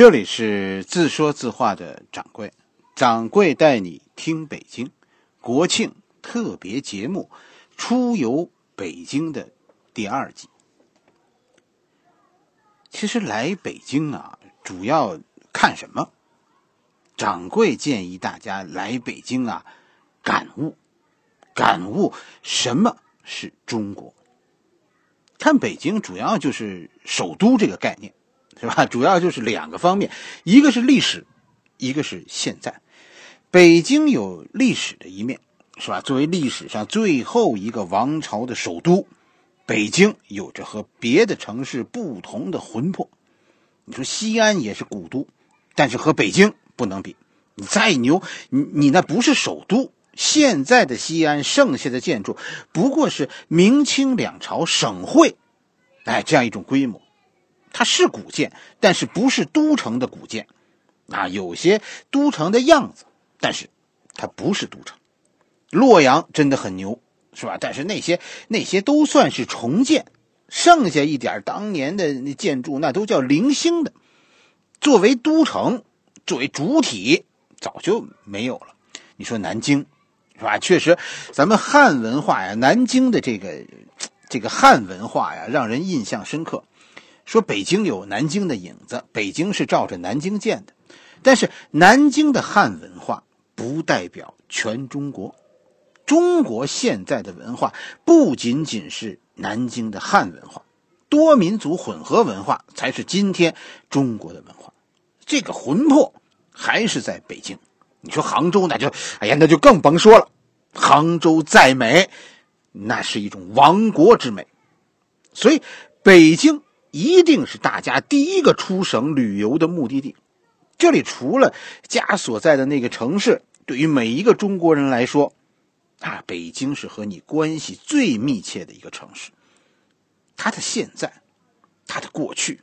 这里是自说自话的掌柜，掌柜带你听北京国庆特别节目《出游北京》的第二集。其实来北京啊，主要看什么？掌柜建议大家来北京啊，感悟，感悟什么是中国。看北京，主要就是首都这个概念。是吧？主要就是两个方面，一个是历史，一个是现在。北京有历史的一面，是吧？作为历史上最后一个王朝的首都，北京有着和别的城市不同的魂魄。你说西安也是古都，但是和北京不能比。你再牛，你你那不是首都。现在的西安剩下的建筑，不过是明清两朝省会，哎，这样一种规模。它是古建，但是不是都城的古建，啊，有些都城的样子，但是它不是都城。洛阳真的很牛，是吧？但是那些那些都算是重建，剩下一点当年的那建筑，那都叫零星的。作为都城，作为主体，早就没有了。你说南京，是吧？确实，咱们汉文化呀，南京的这个这个汉文化呀，让人印象深刻。说北京有南京的影子，北京是照着南京建的，但是南京的汉文化不代表全中国。中国现在的文化不仅仅是南京的汉文化，多民族混合文化才是今天中国的文化。这个魂魄还是在北京。你说杭州那就，哎呀，那就更甭说了。杭州再美，那是一种亡国之美。所以北京。一定是大家第一个出省旅游的目的地。这里除了家所在的那个城市，对于每一个中国人来说，啊，北京是和你关系最密切的一个城市。它的现在，它的过去，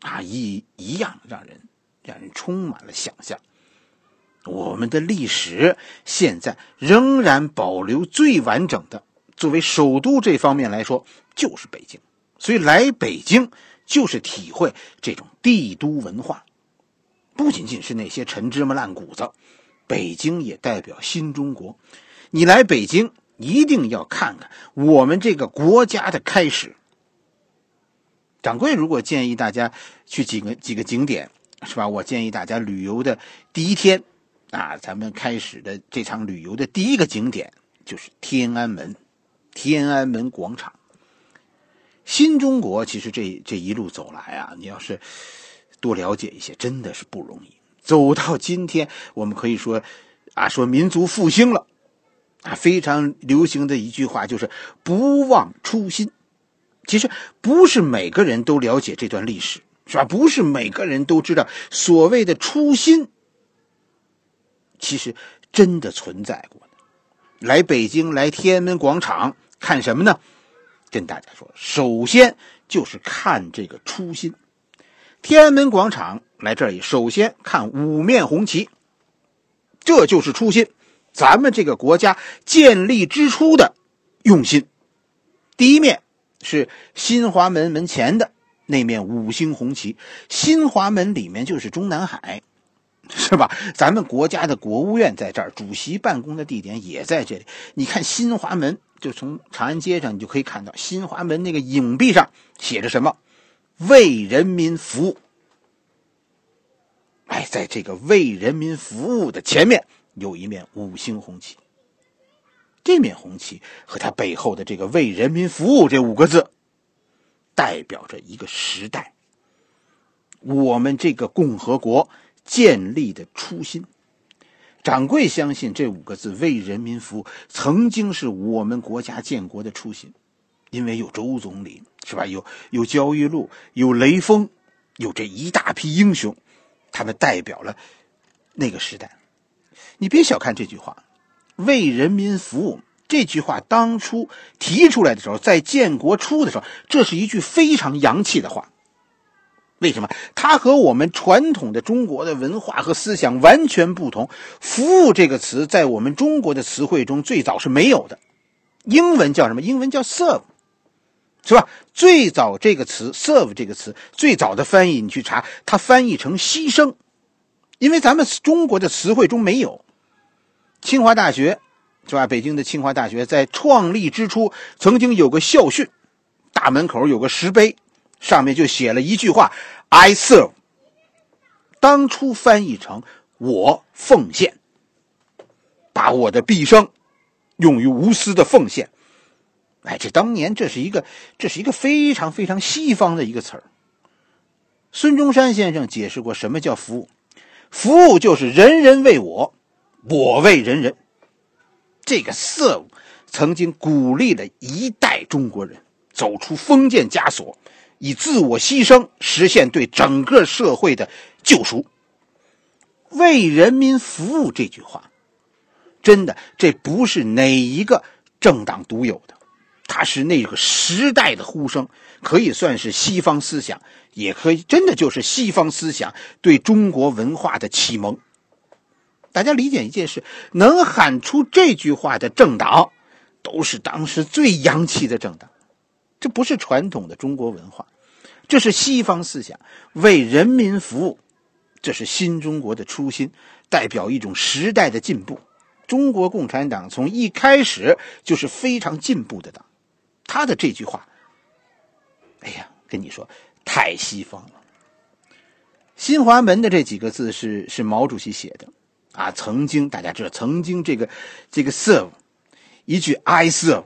啊，一一样让人让人充满了想象。我们的历史现在仍然保留最完整的，作为首都这方面来说，就是北京。所以来北京就是体会这种帝都文化，不仅仅是那些陈芝麻烂谷子，北京也代表新中国。你来北京一定要看看我们这个国家的开始。掌柜如果建议大家去几个几个景点，是吧？我建议大家旅游的第一天，啊，咱们开始的这场旅游的第一个景点就是天安门，天安门广场。新中国其实这这一路走来啊，你要是多了解一些，真的是不容易。走到今天，我们可以说啊，说民族复兴了啊，非常流行的一句话就是“不忘初心”。其实不是每个人都了解这段历史，是吧？不是每个人都知道所谓的初心，其实真的存在过。来北京，来天安门广场看什么呢？跟大家说，首先就是看这个初心。天安门广场来这里，首先看五面红旗，这就是初心。咱们这个国家建立之初的用心。第一面是新华门门前的那面五星红旗，新华门里面就是中南海，是吧？咱们国家的国务院在这儿，主席办公的地点也在这里。你看新华门。就从长安街上，你就可以看到新华门那个影壁上写着什么“为人民服务”。哎，在这个“为人民服务”的前面有一面五星红旗。这面红旗和它背后的这个“为人民服务”这五个字，代表着一个时代，我们这个共和国建立的初心。掌柜相信这五个字“为人民服务”曾经是我们国家建国的初心，因为有周总理，是吧？有有焦裕禄，有雷锋，有这一大批英雄，他们代表了那个时代。你别小看这句话，“为人民服务”这句话当初提出来的时候，在建国初的时候，这是一句非常洋气的话。为什么它和我们传统的中国的文化和思想完全不同？服务这个词在我们中国的词汇中最早是没有的，英文叫什么？英文叫 serve。是吧？最早这个词 “serve” 这个词最早的翻译，你去查，它翻译成牺牲，因为咱们中国的词汇中没有。清华大学是吧？北京的清华大学在创立之初曾经有个校训，大门口有个石碑，上面就写了一句话：“I serve。”当初翻译成“我奉献”，把我的毕生用于无私的奉献。哎，这当年这是一个，这是一个非常非常西方的一个词儿。孙中山先生解释过什么叫服务，服务就是人人为我，我为人人。这个 serve 曾经鼓励了一代中国人走出封建枷锁，以自我牺牲实现对整个社会的救赎。为人民服务这句话，真的这不是哪一个政党独有的。它是那个时代的呼声，可以算是西方思想，也可以真的就是西方思想对中国文化的启蒙。大家理解一件事：能喊出这句话的政党，都是当时最洋气的政党。这不是传统的中国文化，这是西方思想，为人民服务，这是新中国的初心，代表一种时代的进步。中国共产党从一开始就是非常进步的党。他的这句话，哎呀，跟你说太西方了。新华门的这几个字是是毛主席写的啊。曾经大家知道，曾经这个这个 serve 一句 I serve，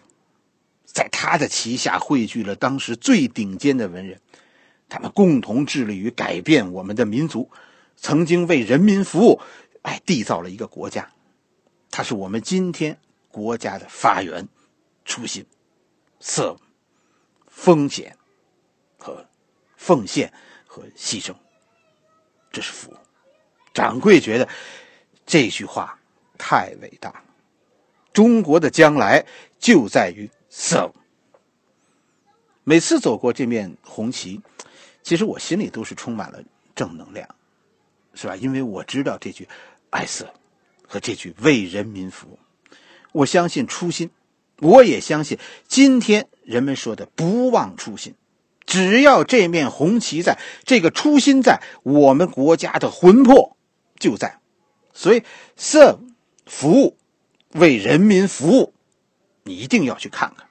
在他的旗下汇聚了当时最顶尖的文人，他们共同致力于改变我们的民族，曾经为人民服务，哎，缔造了一个国家。它是我们今天国家的发源初心。色、风险和奉献和牺牲，这是服务。掌柜觉得这句话太伟大了。中国的将来就在于舍。每次走过这面红旗，其实我心里都是充满了正能量，是吧？因为我知道这句爱色和这句为人民服务，我相信初心。我也相信，今天人们说的“不忘初心”，只要这面红旗在，这个初心在，我们国家的魂魄就在。所以，serve 服务，为人民服务，你一定要去看看。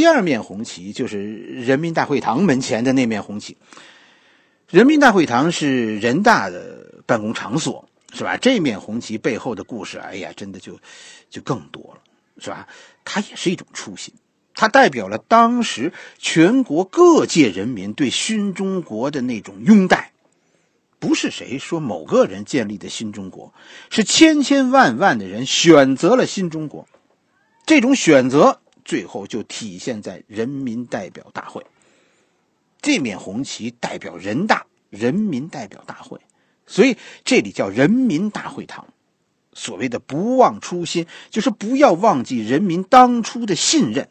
第二面红旗就是人民大会堂门前的那面红旗。人民大会堂是人大的办公场所，是吧？这面红旗背后的故事，哎呀，真的就就更多了。是吧？它也是一种初心，它代表了当时全国各界人民对新中国的那种拥戴。不是谁说某个人建立的新中国，是千千万万的人选择了新中国。这种选择最后就体现在人民代表大会。这面红旗代表人大，人民代表大会，所以这里叫人民大会堂。所谓的不忘初心，就是不要忘记人民当初的信任。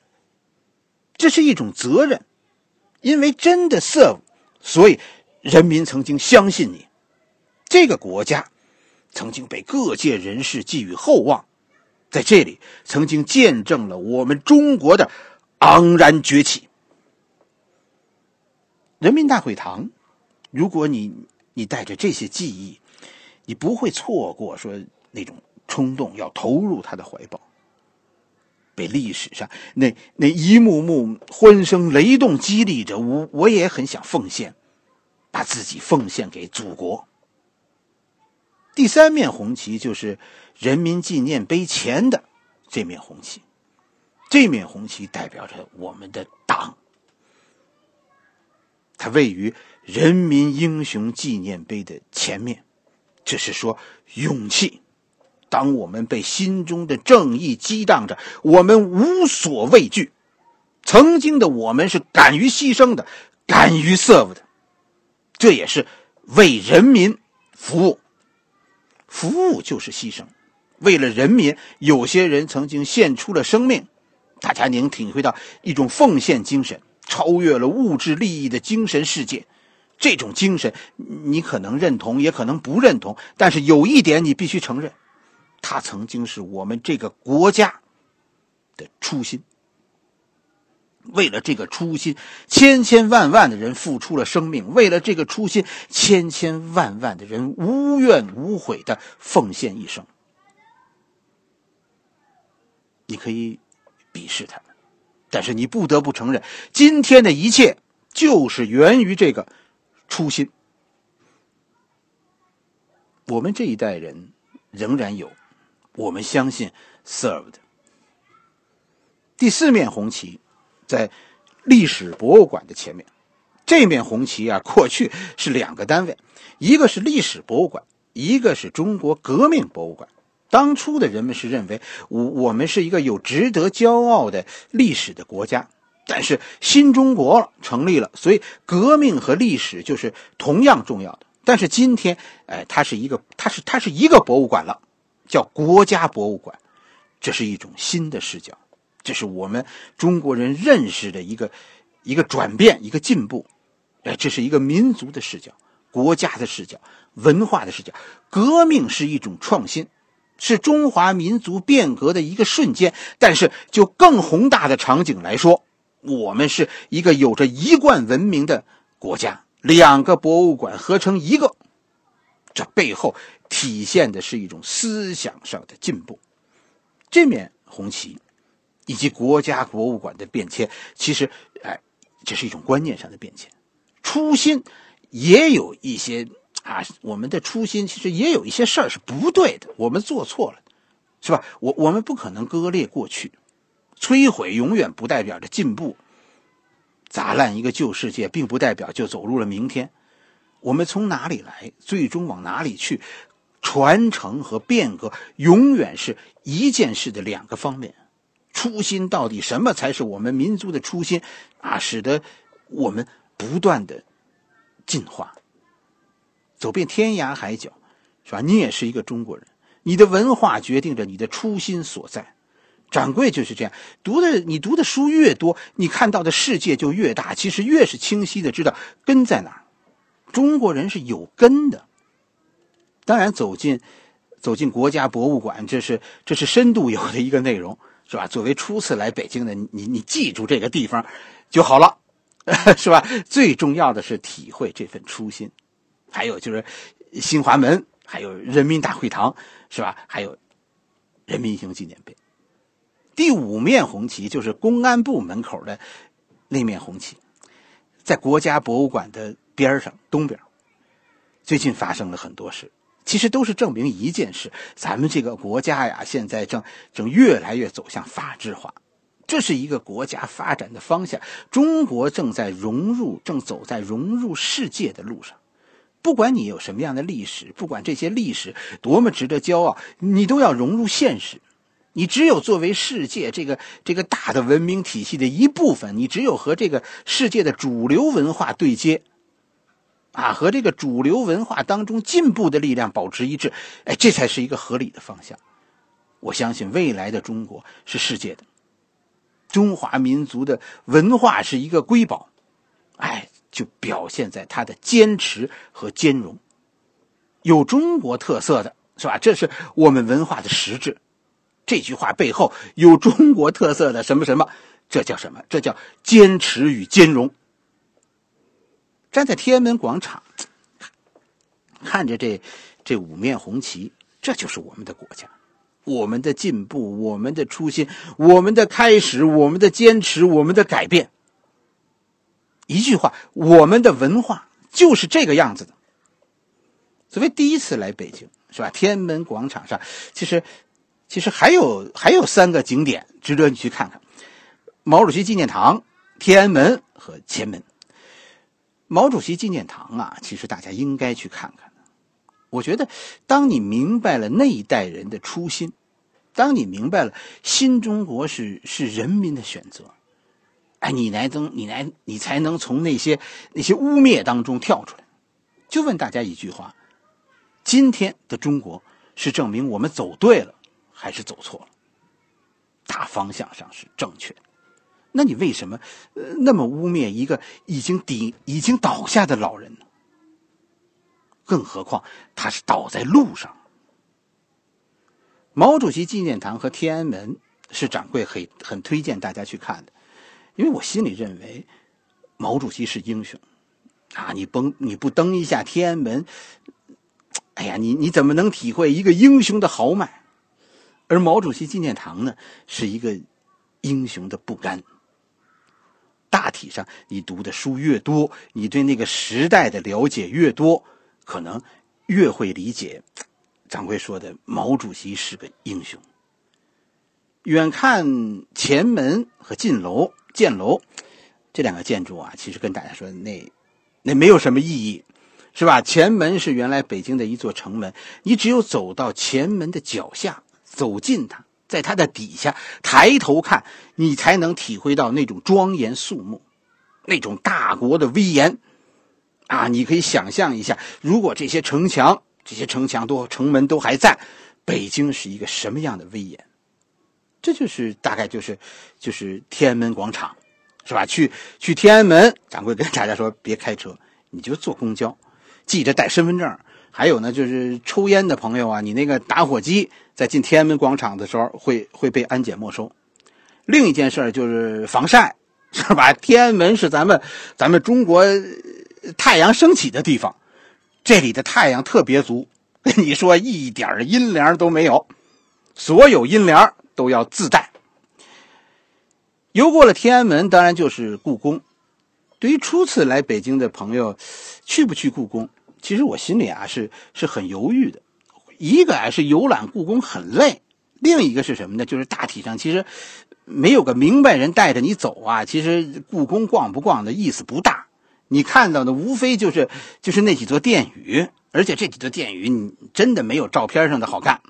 这是一种责任，因为真的 serve，所以人民曾经相信你。这个国家曾经被各界人士寄予厚望，在这里曾经见证了我们中国的昂然崛起。人民大会堂，如果你你带着这些记忆，你不会错过说。那种冲动要投入他的怀抱，被历史上那那一幕幕欢声雷动激励着，我我也很想奉献，把自己奉献给祖国。第三面红旗就是人民纪念碑前的这面红旗，这面红旗代表着我们的党，它位于人民英雄纪念碑的前面，这是说勇气。当我们被心中的正义激荡着，我们无所畏惧。曾经的我们是敢于牺牲的，敢于 serve 的，这也是为人民服务。服务就是牺牲，为了人民，有些人曾经献出了生命。大家能体会到一种奉献精神，超越了物质利益的精神世界。这种精神，你可能认同，也可能不认同，但是有一点你必须承认。他曾经是我们这个国家的初心。为了这个初心，千千万万的人付出了生命；为了这个初心，千千万万的人无怨无悔的奉献一生。你可以鄙视他们，但是你不得不承认，今天的一切就是源于这个初心。我们这一代人仍然有，我们相信 served。第四面红旗，在历史博物馆的前面。这面红旗啊，过去是两个单位，一个是历史博物馆，一个是中国革命博物馆。当初的人们是认为，我我们是一个有值得骄傲的历史的国家。但是新中国成立了，所以革命和历史就是同样重要的。但是今天，哎，它是一个，它是它是一个博物馆了，叫国家博物馆，这是一种新的视角，这是我们中国人认识的一个一个转变，一个进步，哎，这是一个民族的视角，国家的视角，文化的视角。革命是一种创新，是中华民族变革的一个瞬间。但是就更宏大的场景来说，我们是一个有着一贯文明的国家。两个博物馆合成一个，这背后体现的是一种思想上的进步。这面红旗以及国家博物馆的变迁，其实，哎，这是一种观念上的变迁。初心也有一些啊，我们的初心其实也有一些事儿是不对的，我们做错了，是吧？我我们不可能割裂过去，摧毁永远不代表着进步。砸烂一个旧世界，并不代表就走入了明天。我们从哪里来，最终往哪里去？传承和变革永远是一件事的两个方面。初心到底什么才是我们民族的初心啊？使得我们不断的进化，走遍天涯海角，是吧？你也是一个中国人，你的文化决定着你的初心所在。掌柜就是这样，读的你读的书越多，你看到的世界就越大。其实越是清晰的知道根在哪儿，中国人是有根的。当然，走进走进国家博物馆，这是这是深度游的一个内容，是吧？作为初次来北京的你，你记住这个地方就好了，是吧？最重要的是体会这份初心，还有就是新华门，还有人民大会堂，是吧？还有人民英雄纪念碑。第五面红旗就是公安部门口的那面红旗，在国家博物馆的边上东边。最近发生了很多事，其实都是证明一件事：咱们这个国家呀，现在正正越来越走向法治化，这是一个国家发展的方向。中国正在融入，正走在融入世界的路上。不管你有什么样的历史，不管这些历史多么值得骄傲，你都要融入现实。你只有作为世界这个这个大的文明体系的一部分，你只有和这个世界的主流文化对接，啊，和这个主流文化当中进步的力量保持一致，哎，这才是一个合理的方向。我相信未来的中国是世界的，中华民族的文化是一个瑰宝，哎，就表现在它的坚持和兼容，有中国特色的是吧？这是我们文化的实质。这句话背后有中国特色的什么什么？这叫什么？这叫坚持与兼容。站在天安门广场，看着这这五面红旗，这就是我们的国家，我们的进步，我们的初心，我们的开始，我们的坚持，我们的改变。一句话，我们的文化就是这个样子的。所谓第一次来北京，是吧？天安门广场上，其实。其实还有还有三个景点值得你去看看：毛主席纪念堂、天安门和前门。毛主席纪念堂啊，其实大家应该去看看。我觉得，当你明白了那一代人的初心，当你明白了新中国是是人民的选择，哎，你来能你来你才能从那些那些污蔑当中跳出来。就问大家一句话：今天的中国是证明我们走对了。还是走错了，大方向上是正确的，那你为什么呃那么污蔑一个已经顶已经倒下的老人呢？更何况他是倒在路上。毛主席纪念堂和天安门是掌柜很很推荐大家去看的，因为我心里认为毛主席是英雄啊！你崩你不登一下天安门，哎呀，你你怎么能体会一个英雄的豪迈？而毛主席纪念堂呢，是一个英雄的不甘。大体上，你读的书越多，你对那个时代的了解越多，可能越会理解掌柜说的毛主席是个英雄。远看前门和进楼、建楼这两个建筑啊，其实跟大家说，那那没有什么意义，是吧？前门是原来北京的一座城门，你只有走到前门的脚下，走进它。在它的底下抬头看，你才能体会到那种庄严肃穆，那种大国的威严，啊！你可以想象一下，如果这些城墙、这些城墙都城门都还在，北京是一个什么样的威严？这就是大概就是就是天安门广场，是吧？去去天安门，掌柜跟大家说别开车，你就坐公交，记着带身份证。还有呢，就是抽烟的朋友啊，你那个打火机在进天安门广场的时候会会被安检没收。另一件事就是防晒，是吧？天安门是咱们咱们中国太阳升起的地方，这里的太阳特别足，你说一点阴凉都没有，所有阴凉都要自带。游过了天安门，当然就是故宫。对于初次来北京的朋友，去不去故宫？其实我心里啊是是很犹豫的，一个啊是游览故宫很累，另一个是什么呢？就是大体上其实没有个明白人带着你走啊，其实故宫逛不逛的意思不大。你看到的无非就是就是那几座殿宇，而且这几座殿宇你真的没有照片上的好看。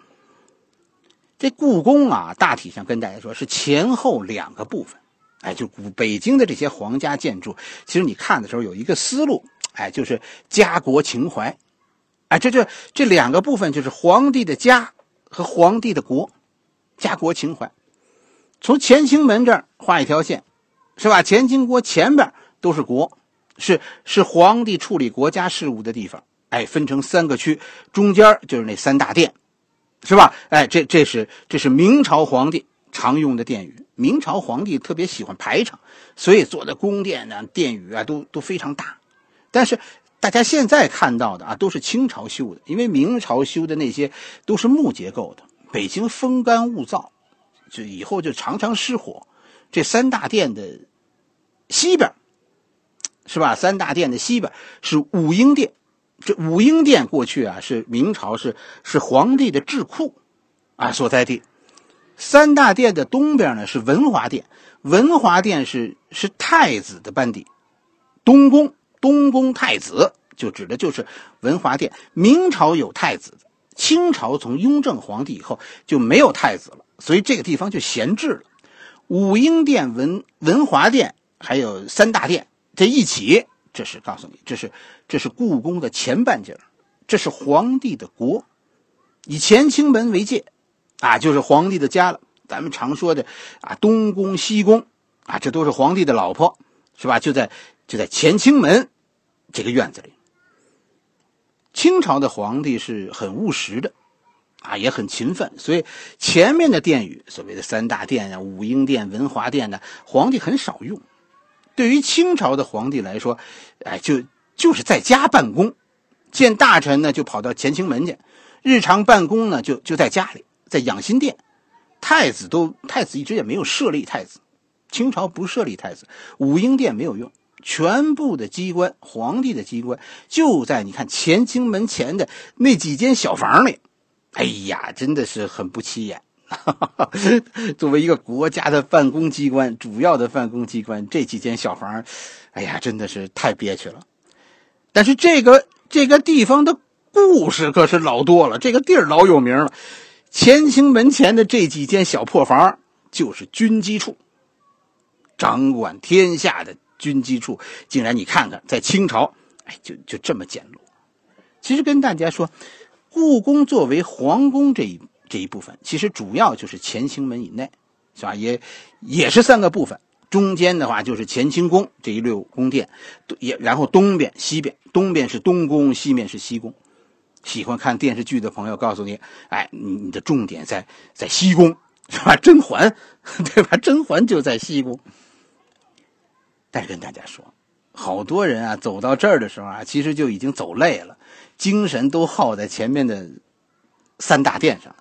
这故宫啊，大体上跟大家说是前后两个部分，哎，就古北京的这些皇家建筑，其实你看的时候有一个思路。哎，就是家国情怀，哎，这这这两个部分就是皇帝的家和皇帝的国，家国情怀。从乾清门这儿画一条线，是吧？乾清国前边都是国，是是皇帝处理国家事务的地方。哎，分成三个区，中间就是那三大殿，是吧？哎，这这是这是明朝皇帝常用的殿宇。明朝皇帝特别喜欢排场，所以做的宫殿呢、殿宇啊都都非常大。但是，大家现在看到的啊，都是清朝修的，因为明朝修的那些都是木结构的。北京风干物燥，就以后就常常失火。这三大殿的西边，是吧？三大殿的西边是武英殿，这武英殿过去啊是明朝是是皇帝的智库啊所在地。三大殿的东边呢是文华殿，文华殿是是太子的班底，东宫。东宫太子就指的就是文华殿。明朝有太子，清朝从雍正皇帝以后就没有太子了，所以这个地方就闲置了。武英殿、文文华殿还有三大殿，这一起，这是告诉你，这是这是故宫的前半截这是皇帝的国，以乾清门为界，啊，就是皇帝的家了。咱们常说的啊，东宫、西宫，啊，这都是皇帝的老婆，是吧？就在。就在乾清门这个院子里，清朝的皇帝是很务实的，啊，也很勤奋，所以前面的殿宇，所谓的三大殿啊、武英殿、文华殿呢，皇帝很少用。对于清朝的皇帝来说，哎，就就是在家办公，见大臣呢就跑到乾清门去，日常办公呢就就在家里，在养心殿。太子都太子一直也没有设立太子，清朝不设立太子，武英殿没有用。全部的机关，皇帝的机关就在你看乾清门前的那几间小房里。哎呀，真的是很不起眼。作为一个国家的办公机关，主要的办公机关，这几间小房，哎呀，真的是太憋屈了。但是这个这个地方的故事可是老多了，这个地儿老有名了。乾清门前的这几间小破房，就是军机处，掌管天下的。军机处竟然，你看看，在清朝，哎，就就这么简陋。其实跟大家说，故宫作为皇宫这一这一部分，其实主要就是乾清门以内，是吧？也也是三个部分。中间的话就是乾清宫这一溜宫殿，也然后东边、西边，东边是东宫，西面是西宫。喜欢看电视剧的朋友，告诉你，哎，你你的重点在在西宫，是吧？甄嬛，对吧？甄嬛就在西宫。但是跟大家说，好多人啊，走到这儿的时候啊，其实就已经走累了，精神都耗在前面的三大殿上。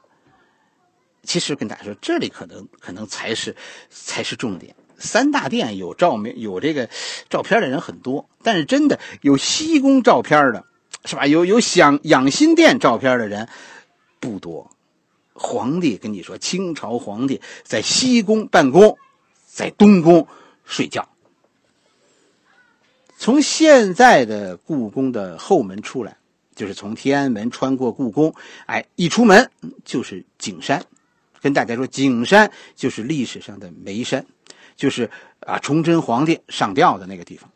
其实跟大家说，这里可能可能才是才是重点。三大殿有照明有这个照片的人很多，但是真的有西宫照片的，是吧？有有想养心殿照片的人不多。皇帝跟你说，清朝皇帝在西宫办公，在东宫睡觉。从现在的故宫的后门出来，就是从天安门穿过故宫，哎，一出门就是景山。跟大家说，景山就是历史上的煤山，就是啊，崇祯皇帝上吊的那个地方。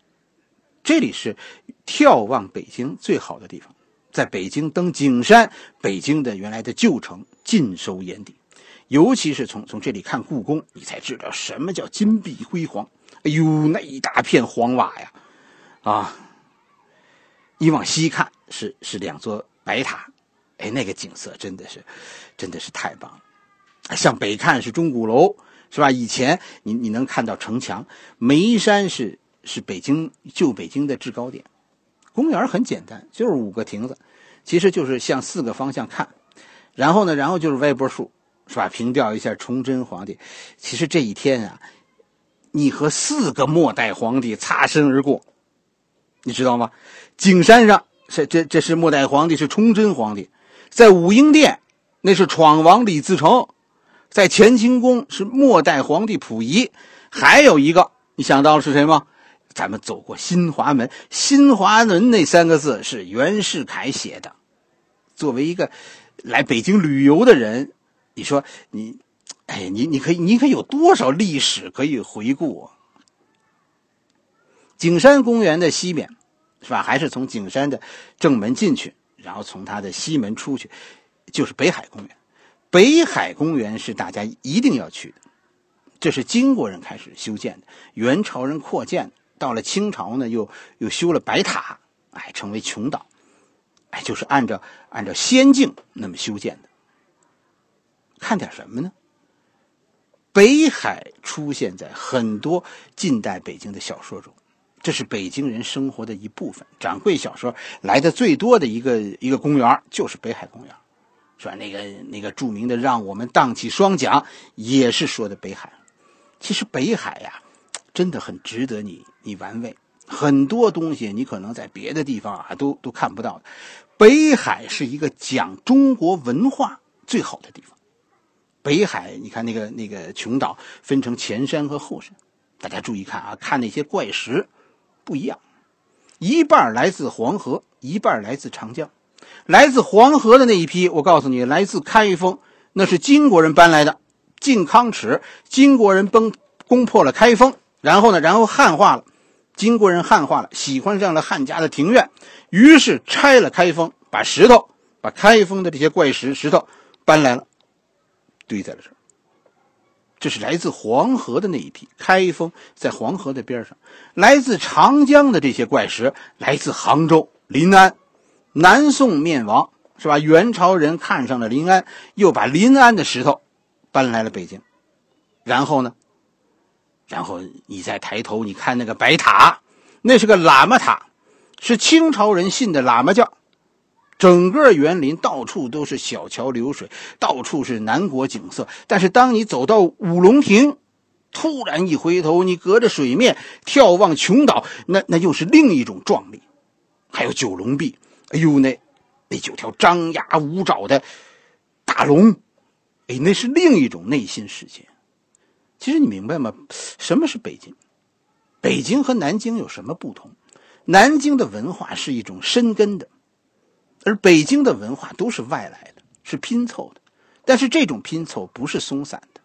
这里是眺望北京最好的地方，在北京登景山，北京的原来的旧城尽收眼底。尤其是从从这里看故宫，你才知道什么叫金碧辉煌。哎呦，那一大片黄瓦呀，啊！你往西看是是两座白塔，哎，那个景色真的是，真的是太棒了。向北看是钟鼓楼，是吧？以前你你能看到城墙，眉山是是北京旧北京的制高点。公园很简单，就是五个亭子，其实就是向四个方向看。然后呢，然后就是歪脖树，是吧？凭吊一下崇祯皇帝。其实这一天啊，你和四个末代皇帝擦身而过，你知道吗？景山上是这这是末代皇帝，是崇祯皇帝；在武英殿，那是闯王李自成。在乾清宫是末代皇帝溥仪，还有一个你想到了是谁吗？咱们走过新华门，新华门那三个字是袁世凯写的。作为一个来北京旅游的人，你说你，哎，你你可以，你可以有多少历史可以回顾啊？景山公园的西边，是吧？还是从景山的正门进去，然后从它的西门出去，就是北海公园。北海公园是大家一定要去的，这是金国人开始修建的，元朝人扩建，到了清朝呢，又又修了白塔，哎，成为琼岛，哎，就是按照按照仙境那么修建的。看点什么呢？北海出现在很多近代北京的小说中，这是北京人生活的一部分。掌柜小说来的最多的一个一个公园就是北海公园。是吧？那个那个著名的“让我们荡起双桨”也是说的北海。其实北海呀，真的很值得你你玩味。很多东西你可能在别的地方啊都都看不到。北海是一个讲中国文化最好的地方。北海，你看那个那个琼岛分成前山和后山，大家注意看啊，看那些怪石不一样，一半来自黄河，一半来自长江。来自黄河的那一批，我告诉你，来自开封，那是金国人搬来的。靖康耻，金国人崩攻破了开封，然后呢，然后汉化了，金国人汉化了，喜欢上了汉家的庭院，于是拆了开封，把石头，把开封的这些怪石石头搬来了，堆在了这儿。这是来自黄河的那一批，开封在黄河的边上，来自长江的这些怪石，来自杭州临安。南宋灭亡是吧？元朝人看上了临安，又把临安的石头搬来了北京。然后呢？然后你再抬头，你看那个白塔，那是个喇嘛塔，是清朝人信的喇嘛教。整个园林到处都是小桥流水，到处是南国景色。但是当你走到五龙亭，突然一回头，你隔着水面眺望琼岛，那那又是另一种壮丽。还有九龙壁。哎呦，那那九条张牙舞爪的大龙，哎，那是另一种内心世界。其实你明白吗？什么是北京？北京和南京有什么不同？南京的文化是一种深根的，而北京的文化都是外来的，是拼凑的。但是这种拼凑不是松散的。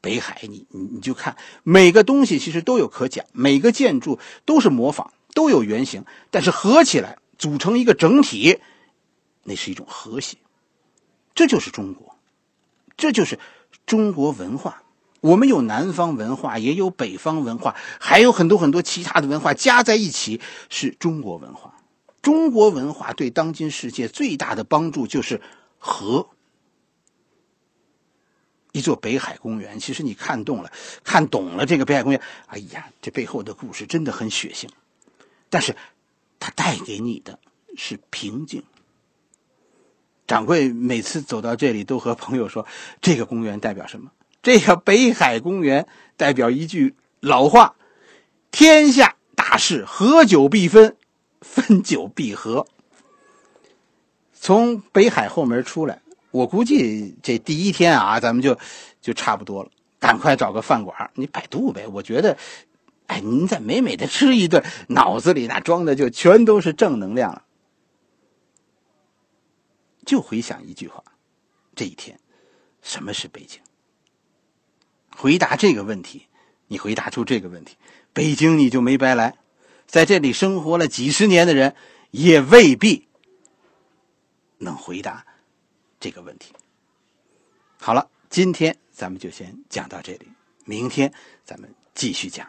北海，你你你就看每个东西其实都有可讲，每个建筑都是模仿，都有原型，但是合起来。组成一个整体，那是一种和谐，这就是中国，这就是中国文化。我们有南方文化，也有北方文化，还有很多很多其他的文化，加在一起是中国文化。中国文化对当今世界最大的帮助就是和。一座北海公园，其实你看懂了，看懂了这个北海公园，哎呀，这背后的故事真的很血腥，但是它带给你的是平静。掌柜每次走到这里，都和朋友说：“这个公园代表什么？这个北海公园代表一句老话：天下大事，合久必分，分久必合。”从北海后门出来，我估计这第一天啊，咱们就就差不多了。赶快找个饭馆，你百度呗。我觉得，哎，您再美美的吃一顿，脑子里那装的就全都是正能量了。就回想一句话：这一天，什么是北京？回答这个问题，你回答出这个问题，北京你就没白来。在这里生活了几十年的人，也未必能回答这个问题。好了，今天咱们就先讲到这里，明天咱们继续讲。